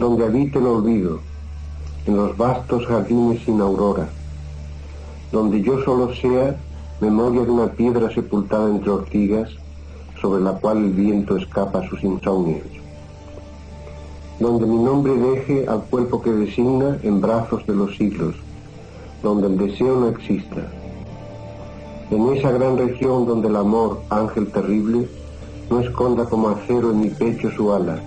donde habite el olvido, en los vastos jardines sin aurora, donde yo solo sea memoria de una piedra sepultada entre ortigas, sobre la cual el viento escapa sus insomnios, donde mi nombre deje al cuerpo que designa en brazos de los siglos, donde el deseo no exista, en esa gran región donde el amor, ángel terrible, no esconda como acero en mi pecho su ala,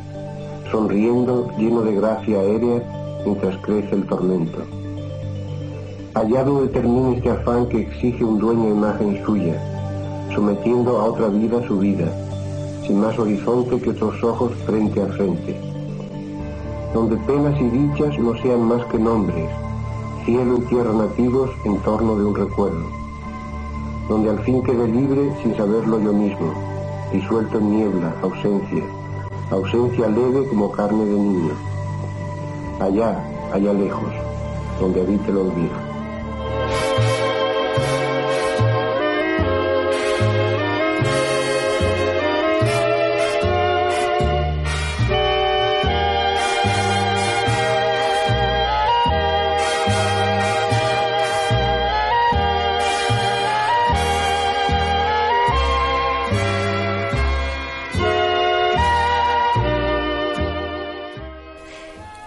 sonriendo lleno de gracia aérea mientras crece el tormento. Allá donde termine este afán que exige un dueño imagen suya, sometiendo a otra vida su vida, sin más horizonte que otros ojos frente a frente. Donde penas y dichas no sean más que nombres, cielo y tierra nativos en torno de un recuerdo. Donde al fin quede libre sin saberlo yo mismo, disuelto en niebla, ausencia, ausencia leve como carne de niño. Allá, allá lejos, donde habite el olvido.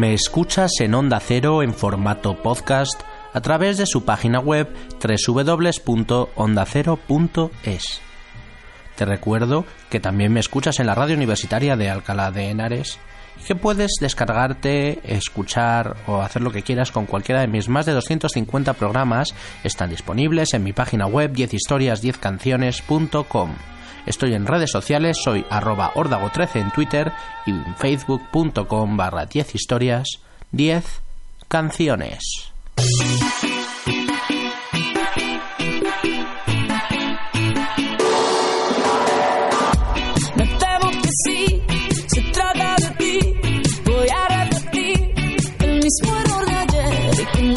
Me escuchas en Onda Cero en formato podcast a través de su página web www.ondacero.es. Te recuerdo que también me escuchas en la radio universitaria de Alcalá de Henares y que puedes descargarte, escuchar o hacer lo que quieras con cualquiera de mis más de 250 programas. Están disponibles en mi página web 10historias10canciones.com. Estoy en redes sociales, soy arroba ordago13 en Twitter y en facebook.com barra 10 historias, 10 canciones.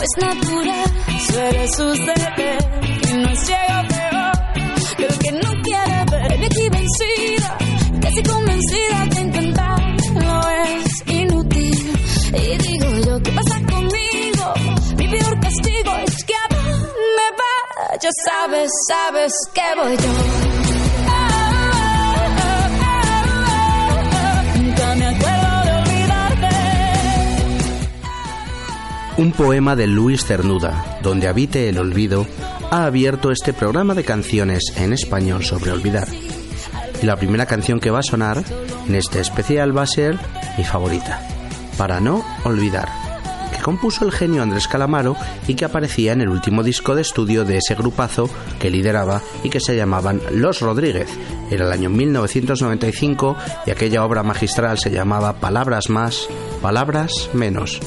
Es natural, suele suceder. Que no es ciego aquí vencida, casi convencida que intentarlo es inútil. Y digo yo, ¿qué pasa conmigo? Mi peor castigo es que me va. Ya sabes, sabes que voy yo. Un poema de Luis Cernuda, donde habite el olvido, ha abierto este programa de canciones en español sobre olvidar. Y la primera canción que va a sonar en este especial va a ser mi favorita, Para no olvidar, que compuso el genio Andrés Calamaro y que aparecía en el último disco de estudio de ese grupazo que lideraba y que se llamaban Los Rodríguez. Era el año 1995 y aquella obra magistral se llamaba Palabras más, Palabras menos.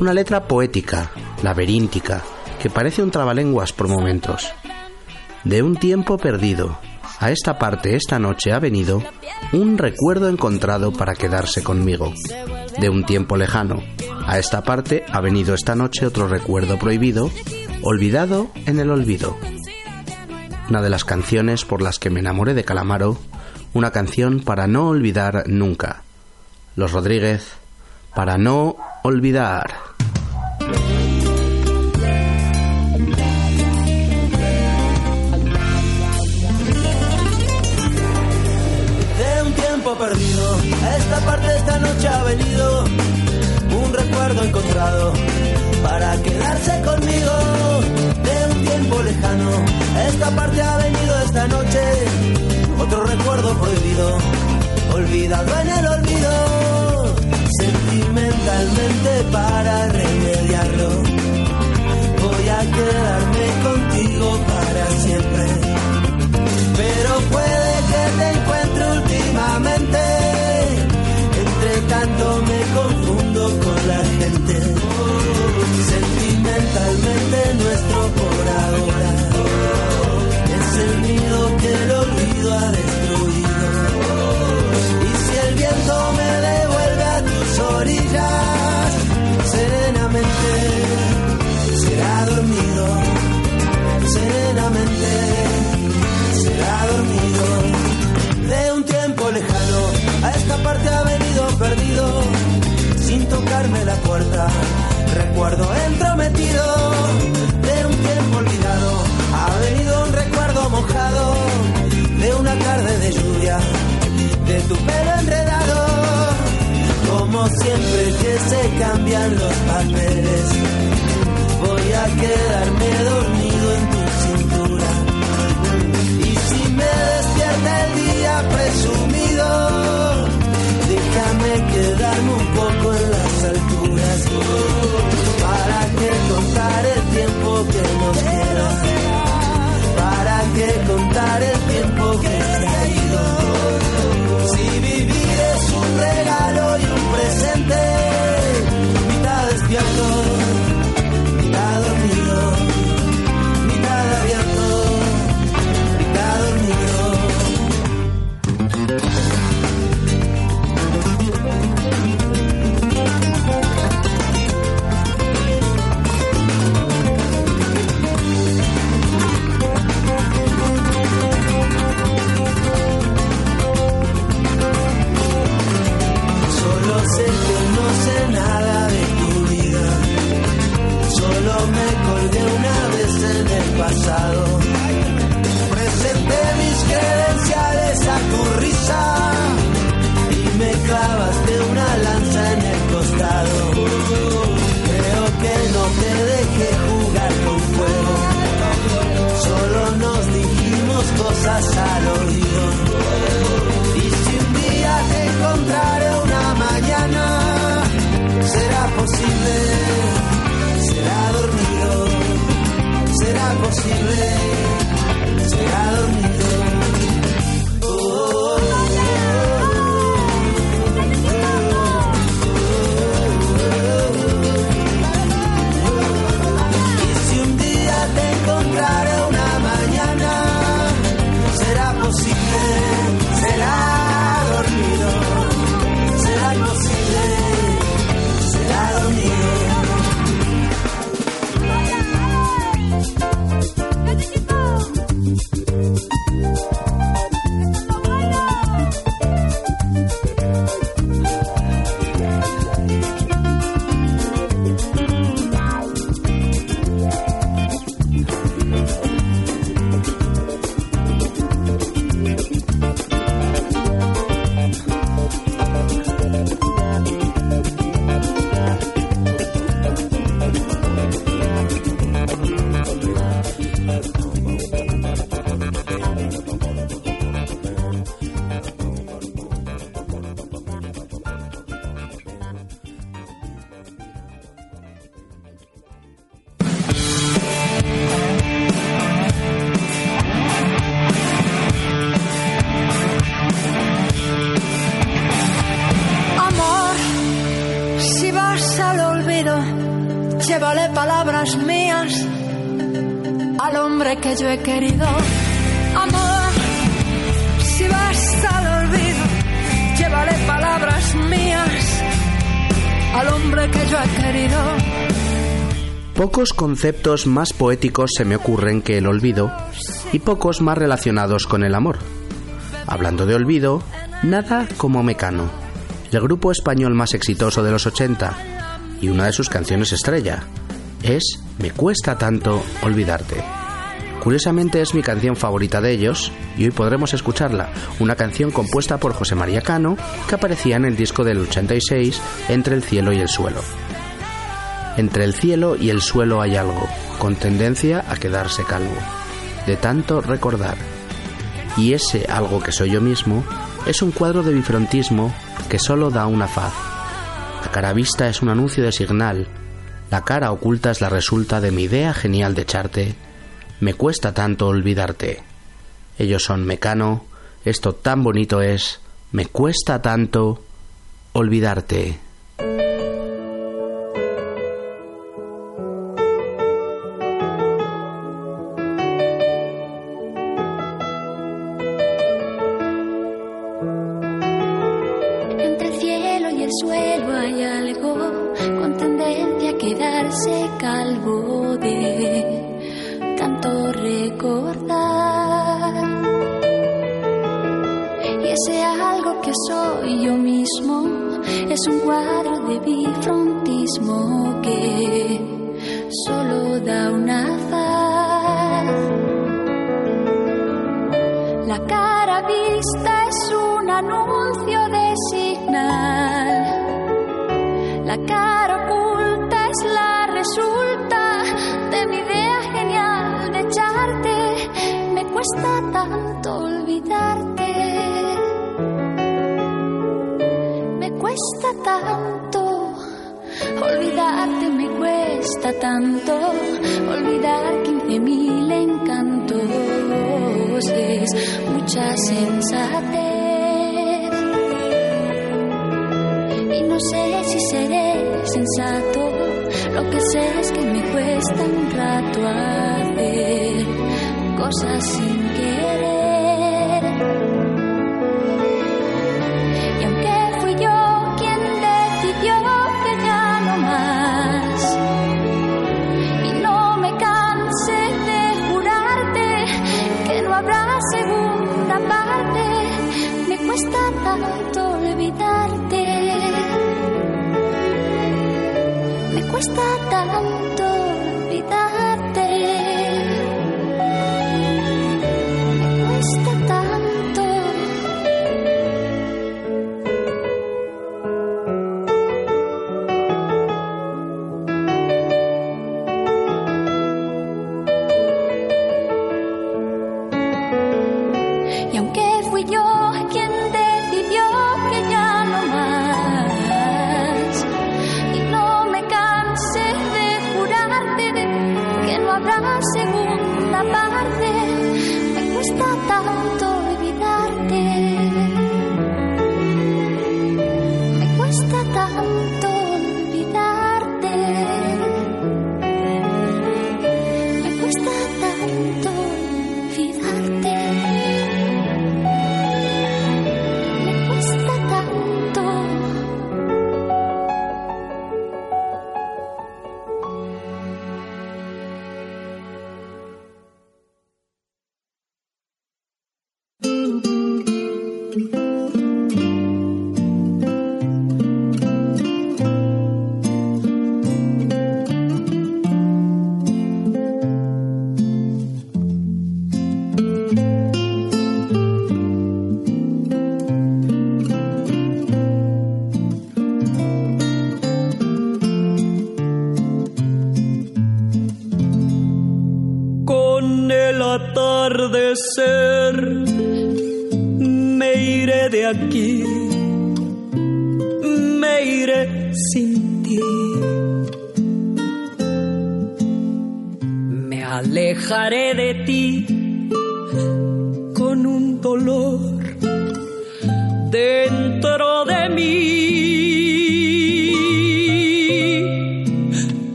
Una letra poética, laberíntica, que parece un trabalenguas por momentos. De un tiempo perdido, a esta parte esta noche ha venido un recuerdo encontrado para quedarse conmigo. De un tiempo lejano, a esta parte ha venido esta noche otro recuerdo prohibido, olvidado en el olvido. Una de las canciones por las que me enamoré de Calamaro, una canción para no olvidar nunca. Los Rodríguez, para no olvidar. para quedarse conmigo de un tiempo lejano. Esta parte ha venido esta noche, otro recuerdo prohibido, olvidado en el olvido, sentimentalmente para remediarlo. Voy a quedarme contigo para siempre, pero puede que te encuentre últimamente, entre tanto me confundo con la gente. Los papeles. Voy a quedarme dormido en tu cintura. Y si me despierta el día presumido, déjame quedarme un poco en las alturas. Para que contar el tiempo que nos será posible, será dormido. Yo he querido. Amor, si vas al olvido, palabras mías al hombre que yo he querido. Pocos conceptos más poéticos se me ocurren que el olvido y pocos más relacionados con el amor. Hablando de olvido, nada como Mecano, el grupo español más exitoso de los 80 y una de sus canciones estrella es Me cuesta tanto olvidarte. Curiosamente es mi canción favorita de ellos y hoy podremos escucharla, una canción compuesta por José María Cano que aparecía en el disco del 86 Entre el cielo y el suelo. Entre el cielo y el suelo hay algo, con tendencia a quedarse calvo, de tanto recordar. Y ese algo que soy yo mismo es un cuadro de bifrontismo que solo da una faz. La cara vista es un anuncio de signal, la cara oculta es la resulta de mi idea genial de echarte. Me cuesta tanto olvidarte. Ellos son Mecano, esto tan bonito es, me cuesta tanto olvidarte. Cuesta un rato hacer cosas sin querer. Y aunque fui yo quien decidió que ya no más, y no me canse de jurarte que no habrá segunda parte, me cuesta tanto olvidarte. Me cuesta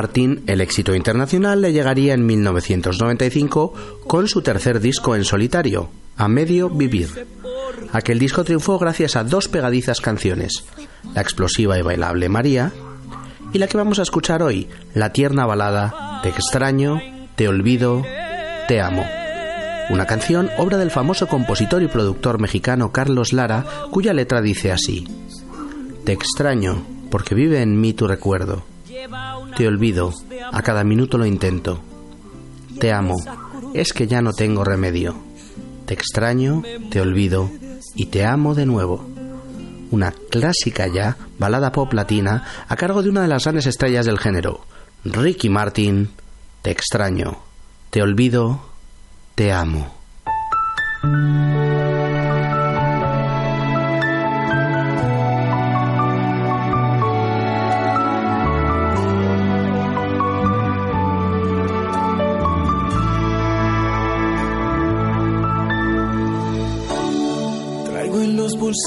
Martin el éxito internacional le llegaría en 1995 con su tercer disco en solitario, A Medio Vivir. Aquel disco triunfó gracias a dos pegadizas canciones, la explosiva y bailable María y la que vamos a escuchar hoy, la tierna balada Te extraño, te olvido, te amo. Una canción obra del famoso compositor y productor mexicano Carlos Lara, cuya letra dice así: Te extraño, porque vive en mí tu recuerdo. Te olvido, a cada minuto lo intento. Te amo, es que ya no tengo remedio. Te extraño, te olvido y te amo de nuevo. Una clásica ya, balada pop latina, a cargo de una de las grandes estrellas del género, Ricky Martin. Te extraño, te olvido, te amo.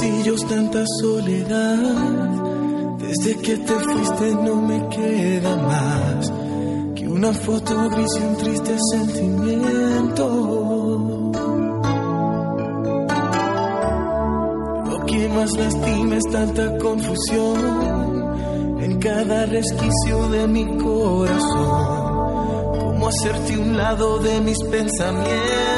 En los bolsillos tanta soledad. Desde que te fuiste no me queda más que una foto y un triste sentimiento. Lo que más lastima es tanta confusión en cada resquicio de mi corazón. Cómo hacerte un lado de mis pensamientos.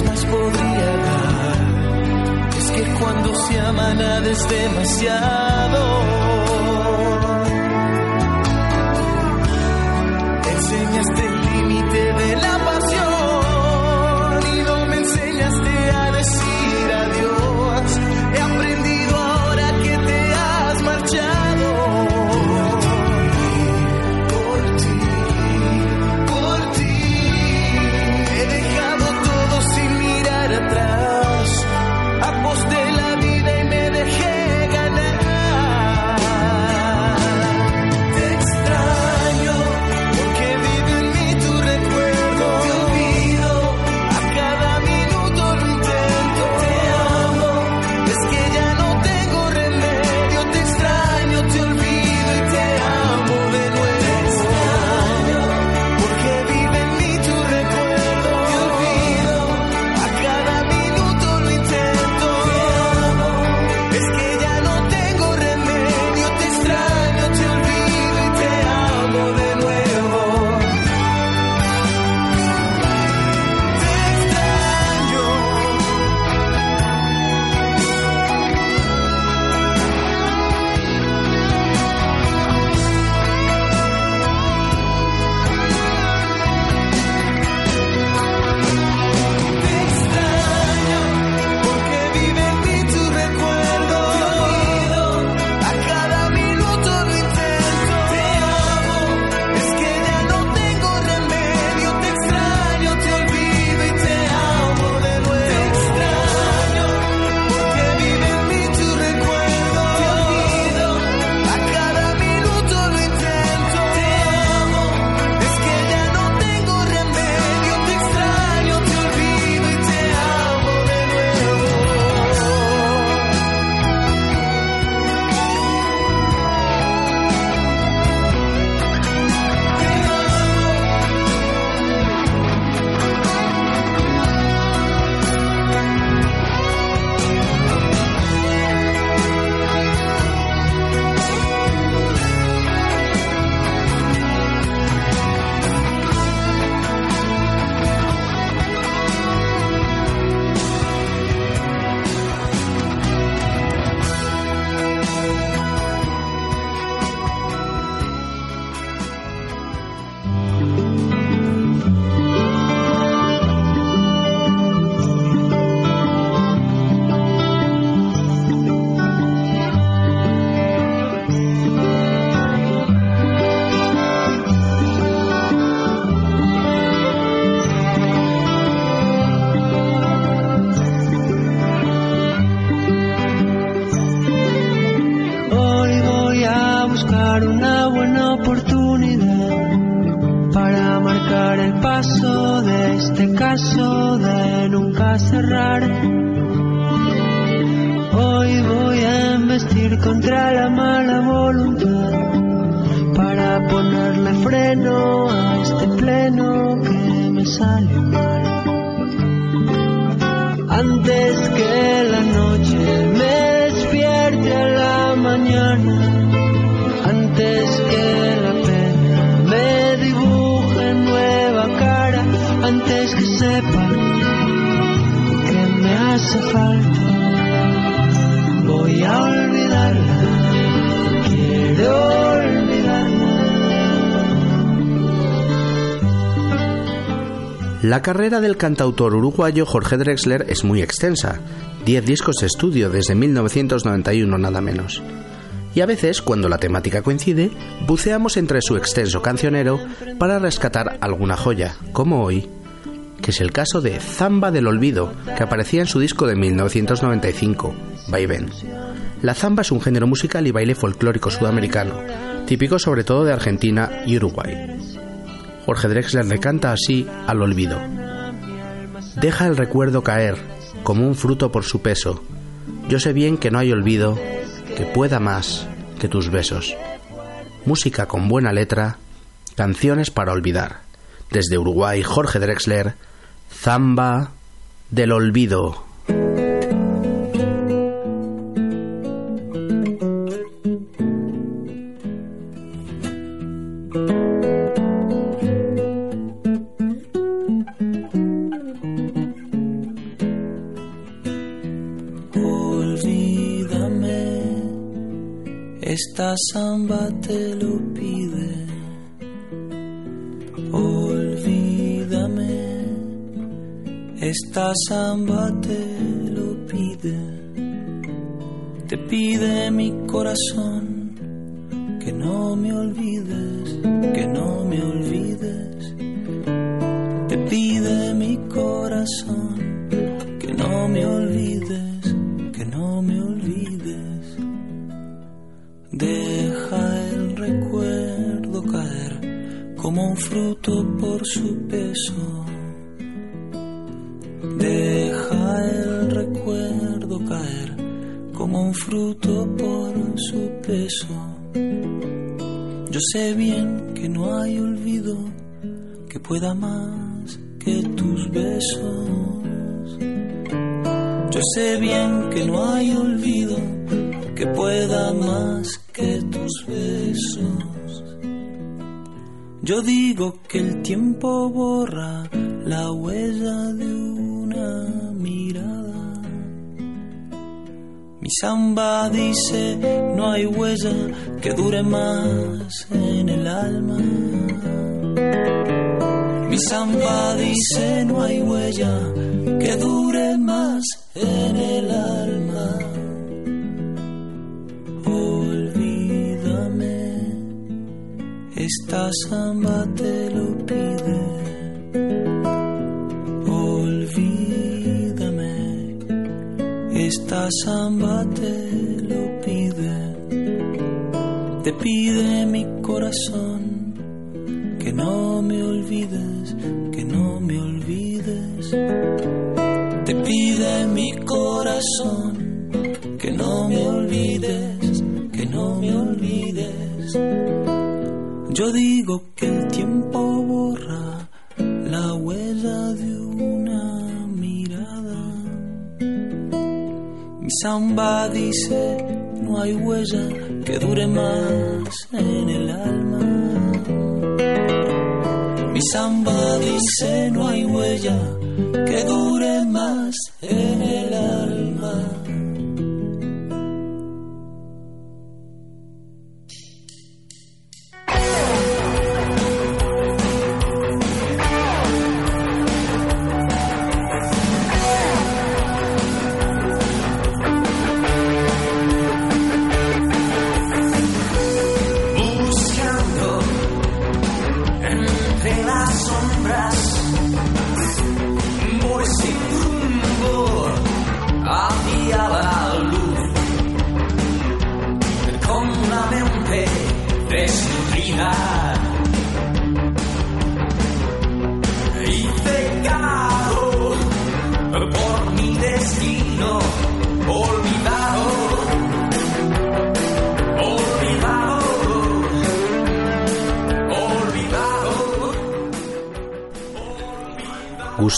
Más podría dar. Es que cuando se ama nada es demasiado. La carrera del cantautor uruguayo Jorge Drexler es muy extensa, 10 discos de estudio desde 1991 nada menos. Y a veces, cuando la temática coincide, buceamos entre su extenso cancionero para rescatar alguna joya, como hoy, que es el caso de Zamba del Olvido, que aparecía en su disco de 1995, Vaivén. La zamba es un género musical y baile folclórico sudamericano, típico sobre todo de Argentina y Uruguay. Jorge Drexler le canta así al olvido. Deja el recuerdo caer, como un fruto por su peso. Yo sé bien que no hay olvido que pueda más que tus besos. Música con buena letra, canciones para olvidar. Desde Uruguay, Jorge Drexler, Zamba del Olvido. Olvídame, esta samba te lo pido. Esta samba te lo pide. Te pide mi corazón que no me olvides, que no me olvides. Te pide mi corazón que no me olvides, que no me olvides. Deja el recuerdo caer como un fruto por su peso. Un fruto por su peso. Yo sé bien que no hay olvido que pueda más que tus besos. Yo sé bien que no hay olvido que pueda más que tus besos. Yo digo que el tiempo borra la huella de una samba dice no hay huella que dure más en el alma. Mi samba dice no hay huella que dure más en el alma. Olvídame, esta samba te esta samba te lo pide. Te pide mi corazón que no me olvides, que no me olvides. Te pide mi corazón que no me olvides, que no me olvides. Yo digo que Mi samba dice no hay huella que dure más en el alma. Mi samba dice no hay huella que dure más en el alma.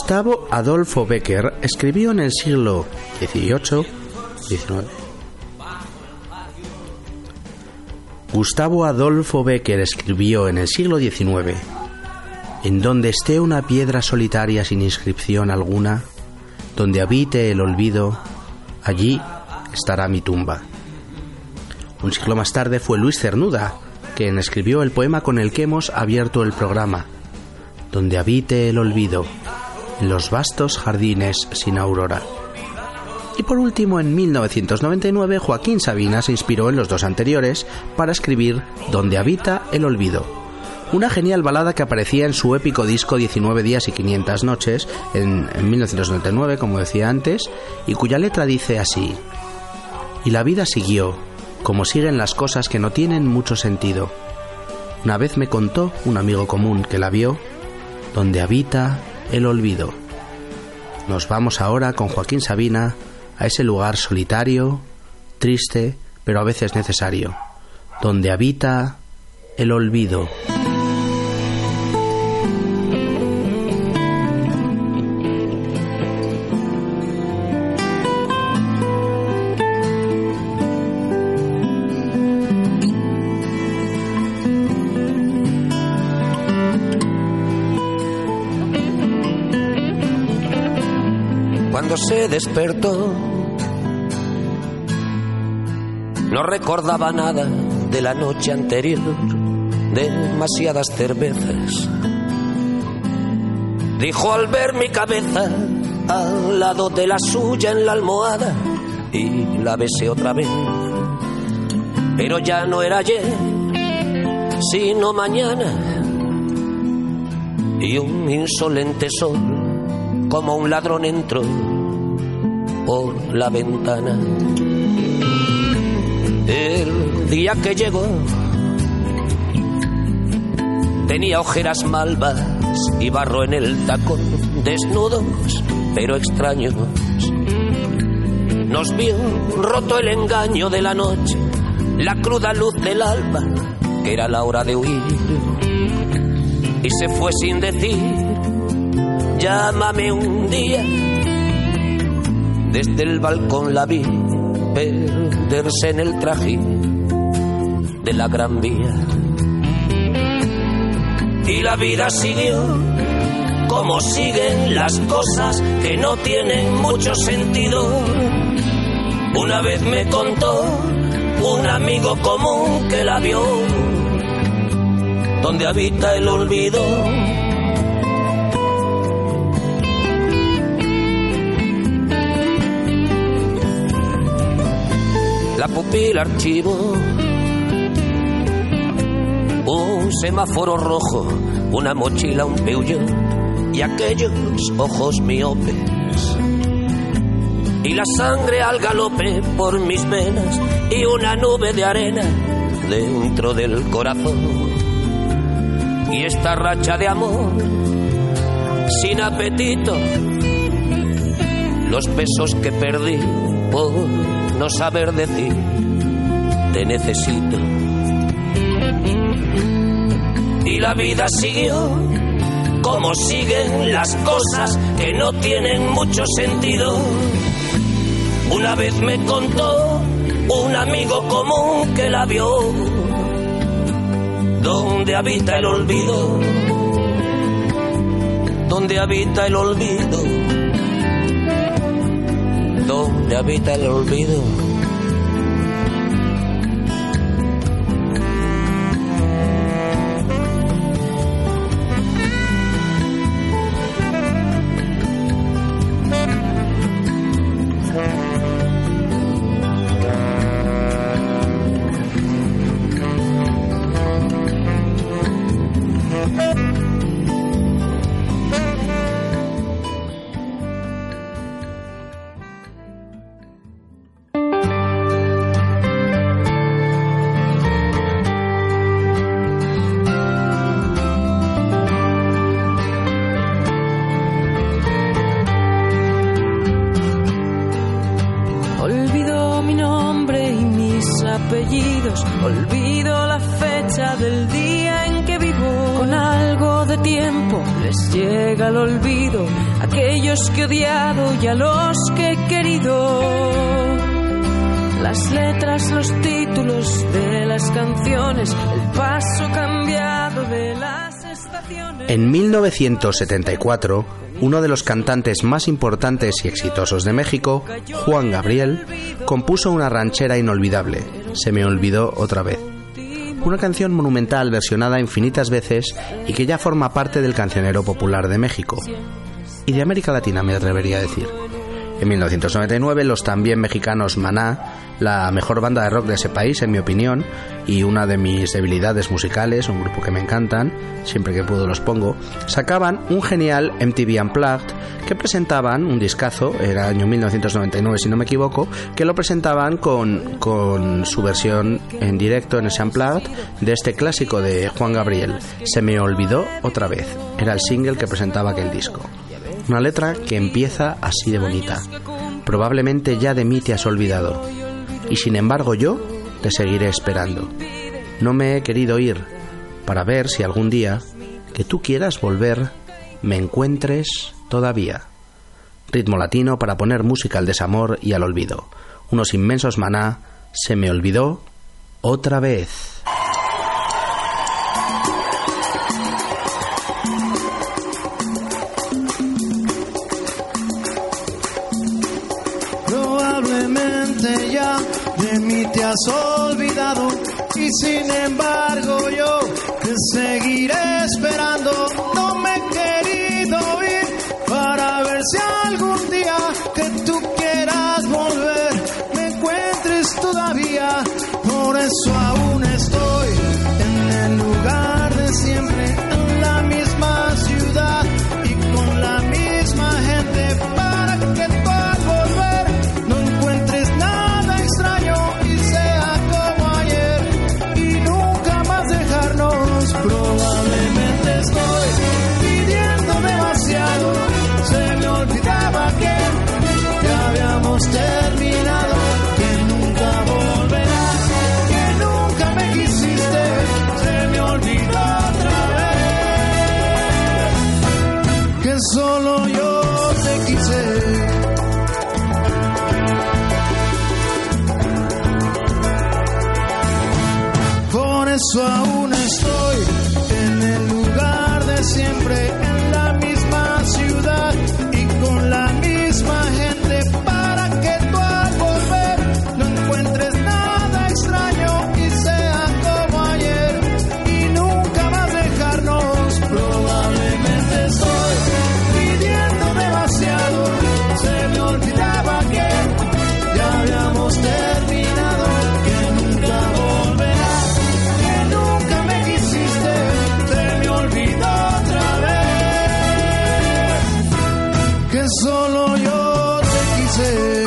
Gustavo Adolfo Becker escribió en el siglo XVIII, XIX. Gustavo Adolfo Becker escribió en el siglo XIX, en donde esté una piedra solitaria sin inscripción alguna, donde habite el olvido, allí estará mi tumba. Un siglo más tarde fue Luis Cernuda, quien escribió el poema con el que hemos abierto el programa, donde habite el olvido, en los vastos jardines sin aurora. Y por último, en 1999, Joaquín Sabina se inspiró en los dos anteriores para escribir Donde habita el olvido, una genial balada que aparecía en su épico disco 19 días y 500 noches en, en 1999, como decía antes, y cuya letra dice así, y la vida siguió, como siguen las cosas que no tienen mucho sentido. Una vez me contó un amigo común que la vio, donde habita el olvido. Nos vamos ahora con Joaquín Sabina a ese lugar solitario, triste, pero a veces necesario, donde habita el olvido. Despertó, no recordaba nada de la noche anterior, demasiadas cervezas. Dijo al ver mi cabeza al lado de la suya en la almohada y la besé otra vez. Pero ya no era ayer, sino mañana. Y un insolente sol, como un ladrón entró por la ventana. El día que llegó tenía ojeras malvas y barro en el tacón, desnudos pero extraños. Nos vio roto el engaño de la noche, la cruda luz del alba, que era la hora de huir. Y se fue sin decir, llámame un día. Desde el balcón la vi perderse en el trajín de la gran vía. Y la vida siguió como siguen las cosas que no tienen mucho sentido. Una vez me contó un amigo común que la vio, donde habita el olvido. Pupila archivo, un semáforo rojo, una mochila, un peugeot y aquellos ojos miopes. Y la sangre al galope por mis venas y una nube de arena dentro del corazón. Y esta racha de amor sin apetito, los besos que perdí por no saber decir, te necesito. Y la vida siguió como siguen las cosas que no tienen mucho sentido. Una vez me contó un amigo común que la vio, donde habita el olvido, donde habita el olvido, donde habita el. Olvido olvido la fecha del día en que vivo. Con algo de tiempo les llega el olvido, aquellos que he odiado y a los que he querido. Las letras, los títulos de las canciones, el paso cambiado de las estaciones. En 1974, uno de los cantantes más importantes y exitosos de México, Juan Gabriel, compuso una ranchera inolvidable, Se me olvidó otra vez. Una canción monumental versionada infinitas veces y que ya forma parte del cancionero popular de México. Y de América Latina me atrevería a decir. En 1999 los también mexicanos Maná, la mejor banda de rock de ese país en mi opinión y una de mis debilidades musicales, un grupo que me encantan, siempre que puedo los pongo, sacaban un genial MTV Unplugged que presentaban un discazo, era año 1999 si no me equivoco, que lo presentaban con, con su versión en directo en ese Unplugged de este clásico de Juan Gabriel, Se me olvidó otra vez, era el single que presentaba aquel disco. Una letra que empieza así de bonita. Probablemente ya de mí te has olvidado. Y sin embargo yo te seguiré esperando. No me he querido ir para ver si algún día que tú quieras volver me encuentres todavía. Ritmo latino para poner música al desamor y al olvido. Unos inmensos maná se me olvidó otra vez. Has olvidado. y sin embargo yo te seguiré esperando. Te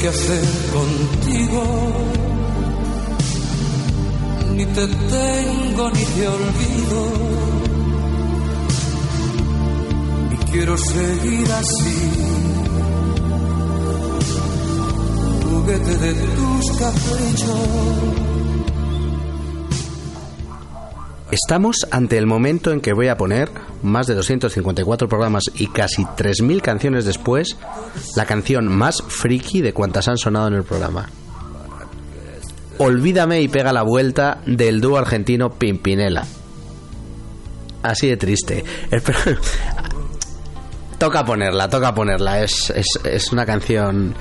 qué hacer contigo, ni te tengo ni te olvido, y quiero seguir así, juguete de tus caprichos. Estamos ante el momento en que voy a poner, más de 254 programas y casi 3.000 canciones después, la canción más friki de cuantas han sonado en el programa. Olvídame y pega la vuelta del dúo argentino Pimpinela. Así de triste. Toca ponerla, toca ponerla. Es, es, es una canción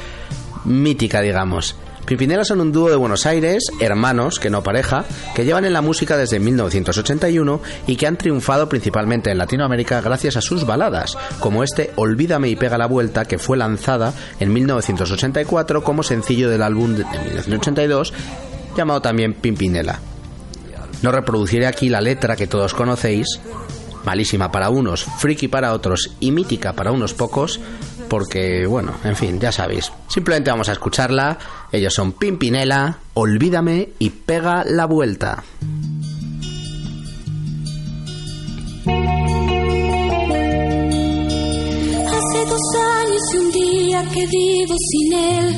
mítica, digamos. Pimpinela son un dúo de Buenos Aires, hermanos, que no pareja, que llevan en la música desde 1981 y que han triunfado principalmente en Latinoamérica gracias a sus baladas, como este Olvídame y pega la vuelta, que fue lanzada en 1984 como sencillo del álbum de de 1982, llamado también Pimpinela. No reproduciré aquí la letra que todos conocéis, malísima para unos, friki para otros y mítica para unos pocos, porque, bueno, en fin, ya sabéis. Simplemente vamos a escucharla. Ellos son Pimpinela, Olvídame y Pega la Vuelta. Hace dos años y un día que vivo sin él.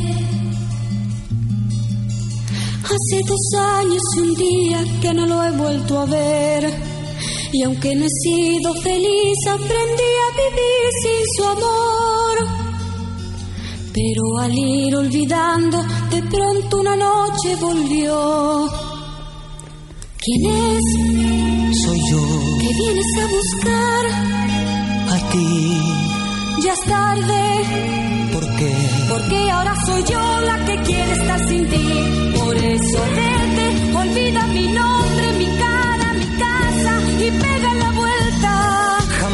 Hace dos años y un día que no lo he vuelto a ver. Y aunque no he sido feliz, aprendí a vivir sin su amor. Pero al ir olvidando, de pronto una noche volvió. ¿Quién es? Soy yo. Que vienes a buscar. A ti. Ya es tarde. ¿Por qué? Porque ahora soy yo la que quiere estar sin ti. Por eso vete, olvida mi nombre, mi cara, mi casa y pega la vuelta.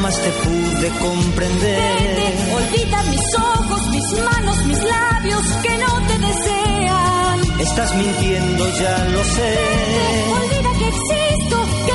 Jamás te pude comprender. Vete, olvida mis ojos, mis manos, mis labios que no te desean. Estás mintiendo, ya lo sé. Vete, olvida que existo, que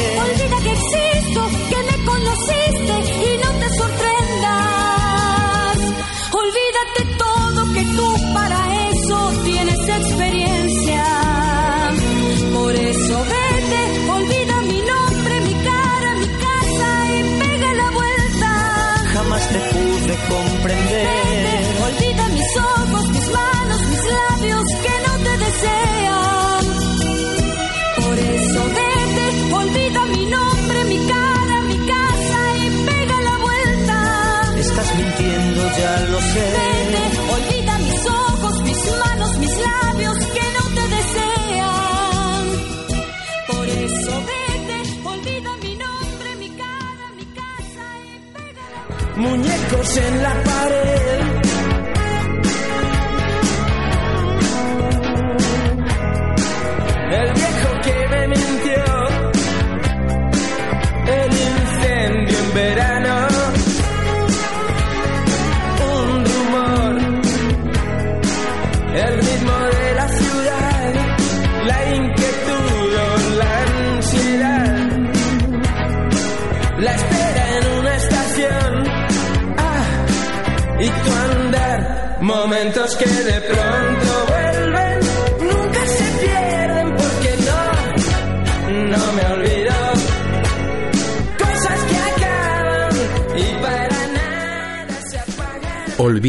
La Muñecos en la pared.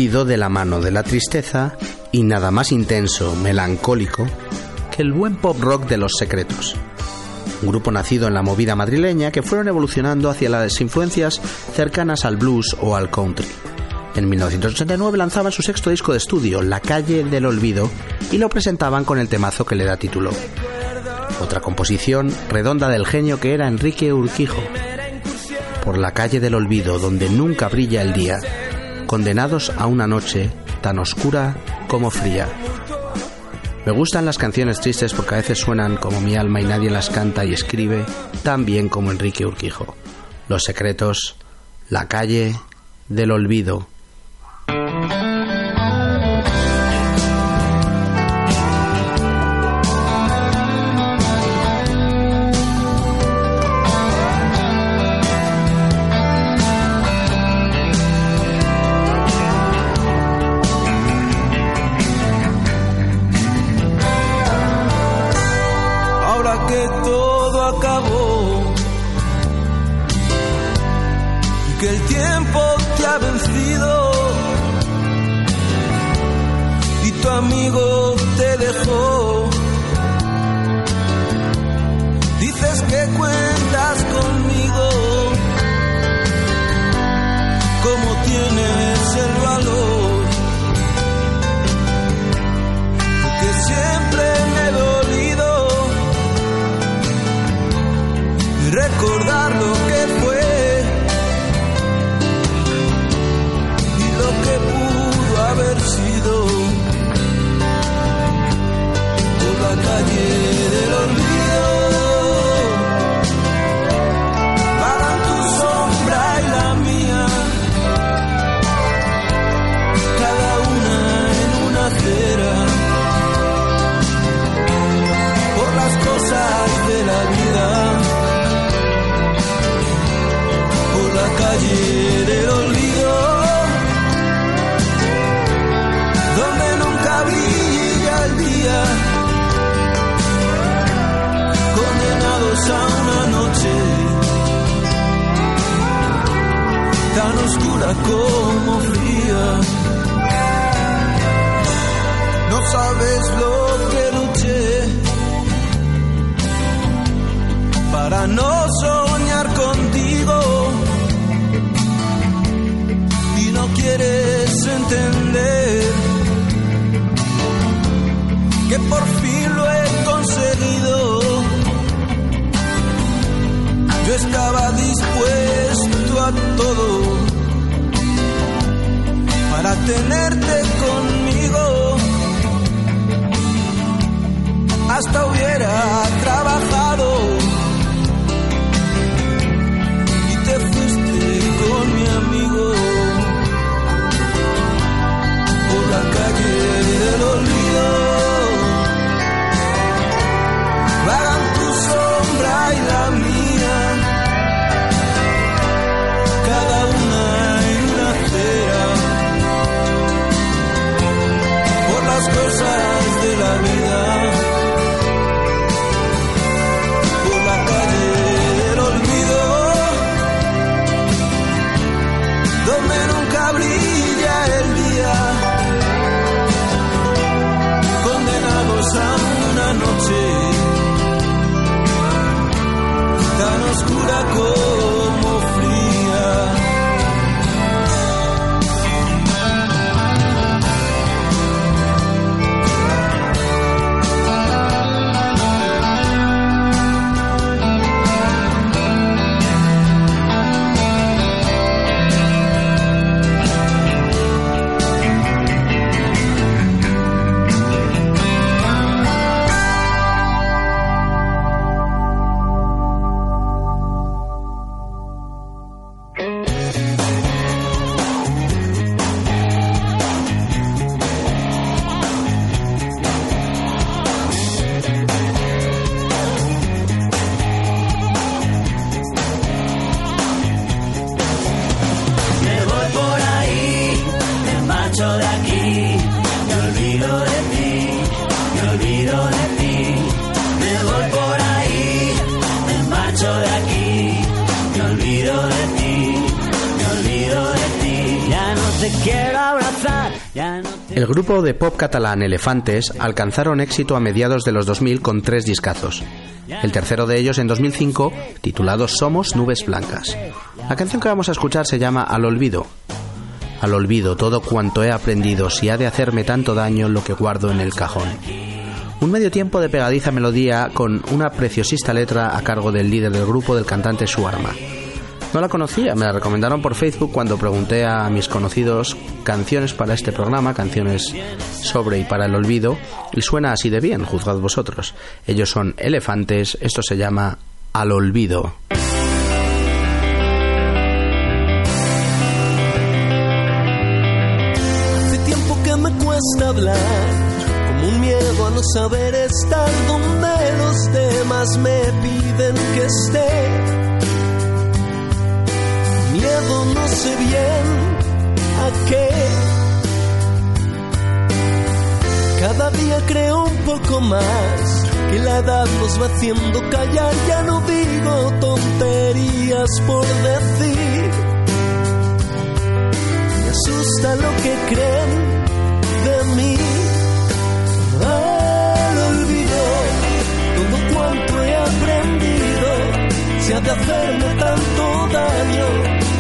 De la mano de la tristeza y nada más intenso, melancólico, que el buen pop rock de los secretos. Un grupo nacido en la movida madrileña que fueron evolucionando hacia las influencias cercanas al blues o al country. En 1989 lanzaban su sexto disco de estudio, La calle del olvido, y lo presentaban con el temazo que le da título. Otra composición redonda del genio que era Enrique Urquijo. Por la calle del olvido donde nunca brilla el día, condenados a una noche tan oscura como fría. Me gustan las canciones tristes porque a veces suenan como mi alma y nadie las canta y escribe tan bien como Enrique Urquijo. Los secretos, la calle del olvido. Pop catalán Elefantes alcanzaron éxito a mediados de los 2000 con tres discazos. El tercero de ellos en 2005, titulado Somos Nubes Blancas. La canción que vamos a escuchar se llama Al Olvido. Al olvido todo cuanto he aprendido si ha de hacerme tanto daño lo que guardo en el cajón. Un medio tiempo de pegadiza melodía con una preciosista letra a cargo del líder del grupo del cantante Suarma. No la conocía, me la recomendaron por Facebook cuando pregunté a mis conocidos canciones para este programa, canciones sobre y para el olvido, y suena así de bien, juzgad vosotros. Ellos son elefantes, esto se llama Al olvido. Hace tiempo que me cuesta hablar, como un miedo a no saber estar donde los demás me piden que esté no sé bien a qué. Cada día creo un poco más que la edad nos va haciendo callar. Ya no digo tonterías por decir. Me asusta lo que creen de mí. Al olvido todo cuanto he aprendido de hacerme tanto daño,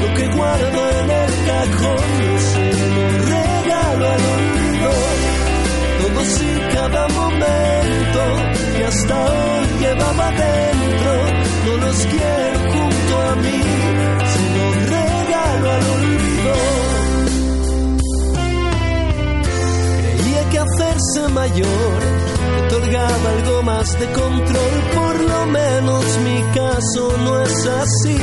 lo que guardo en el cajón es un regalo al olvido. Todos y cada momento que hasta hoy llevaba dentro, no los quiero junto a mí, sino regalo al olvido. Creía que hacerse mayor otorgaba algo más de control, por lo menos mi caso no es así.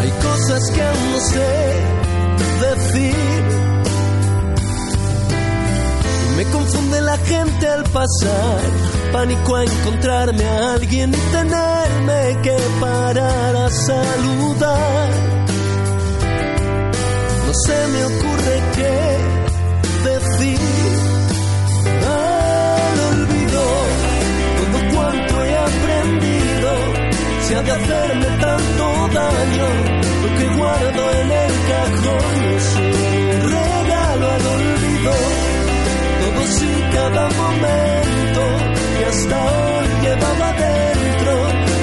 Hay cosas que no sé decir. Me confunde la gente al pasar, pánico a encontrarme a alguien y tenerme que parar a saludar. No se me ocurre qué de hacerme tanto daño, lo que guardo en el cajón es regalo al olvido. Todos y cada momento que hasta hoy llevaba dentro,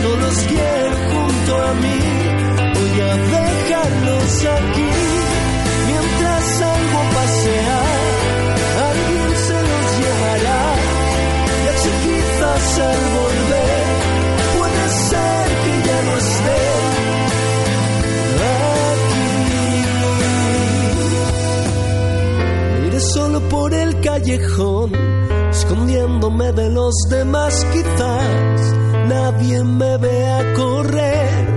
no los quiero junto a mí, voy a dejarlos aquí, escondiéndome de los demás quizás nadie me vea correr.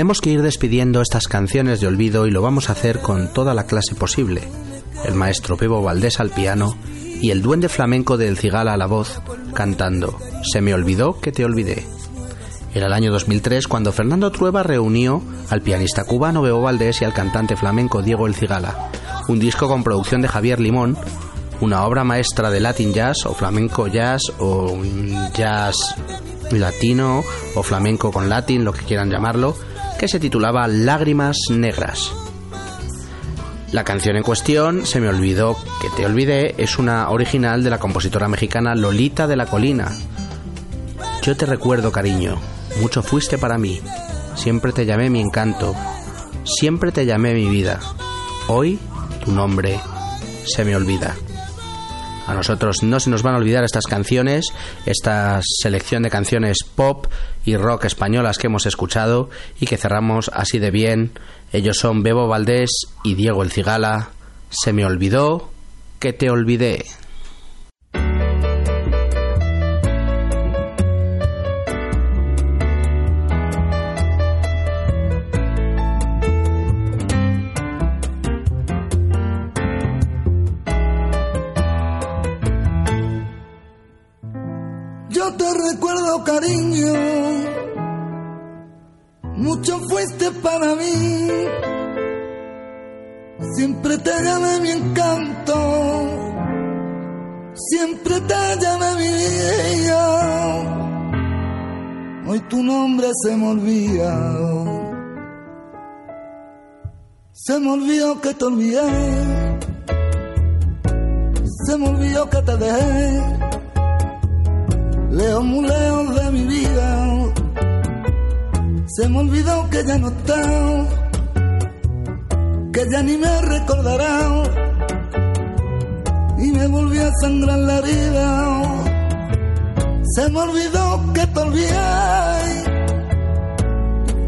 Tenemos que ir despidiendo estas canciones de olvido y lo vamos a hacer con toda la clase posible. El maestro Bebo Valdés al piano y el duende flamenco del Cigala a la voz, cantando Se me olvidó que te olvidé. Era el año 2003 cuando Fernando Trueba reunió al pianista cubano Bebo Valdés y al cantante flamenco Diego El Cigala. Un disco con producción de Javier Limón, una obra maestra de Latin Jazz o flamenco jazz o jazz latino o flamenco con latín, lo que quieran llamarlo, que se titulaba Lágrimas Negras. La canción en cuestión, Se me olvidó que te olvidé, es una original de la compositora mexicana Lolita de la Colina. Yo te recuerdo, cariño, mucho fuiste para mí, siempre te llamé mi encanto, siempre te llamé mi vida. Hoy tu nombre se me olvida. A nosotros no se nos van a olvidar estas canciones, esta selección de canciones pop y rock españolas que hemos escuchado y que cerramos así de bien. Ellos son Bebo Valdés y Diego El Cigala. Se me olvidó que te olvidé. Te recuerdo cariño, mucho fuiste para mí, siempre te llamé mi encanto, siempre te llamé mi vida. Hoy tu nombre se me olvida. Se me olvidó que te olvidé. Se me olvidó que te dejé. Leo muy lejos de mi vida. Se me olvidó que ya no estás. Que ya ni me recordará. Y me volvió a sangrar la herida. Se me olvidó que te olvidé.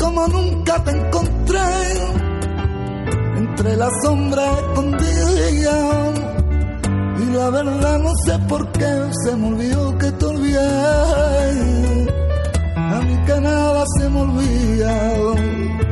Como nunca te encontré entre las sombras escondidas. Y la verdad no sé por qué se me olvidó que A mí que se me.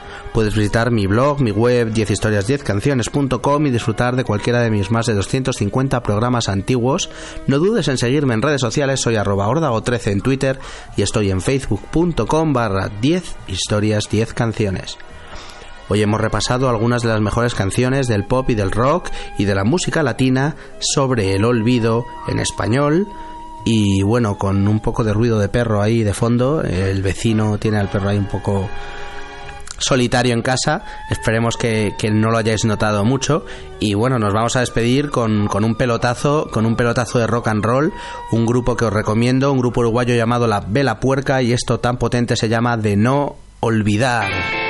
Puedes visitar mi blog, mi web 10historias10canciones.com y disfrutar de cualquiera de mis más de 250 programas antiguos. No dudes en seguirme en redes sociales, soy arroba ordago13 en Twitter y estoy en facebook.com barra 10 historias 10 canciones. Hoy hemos repasado algunas de las mejores canciones del pop y del rock y de la música latina sobre el olvido en español, y bueno, con un poco de ruido de perro ahí de fondo, el vecino tiene al perro ahí un poco solitario en casa. Esperemos que, no lo hayáis notado mucho. Y bueno, nos vamos a despedir con, con, un pelotazo, con un pelotazo de rock and roll, un grupo que os recomiendo, un grupo uruguayo llamado La Vela Puerca, y esto tan potente se llama De No Olvidar.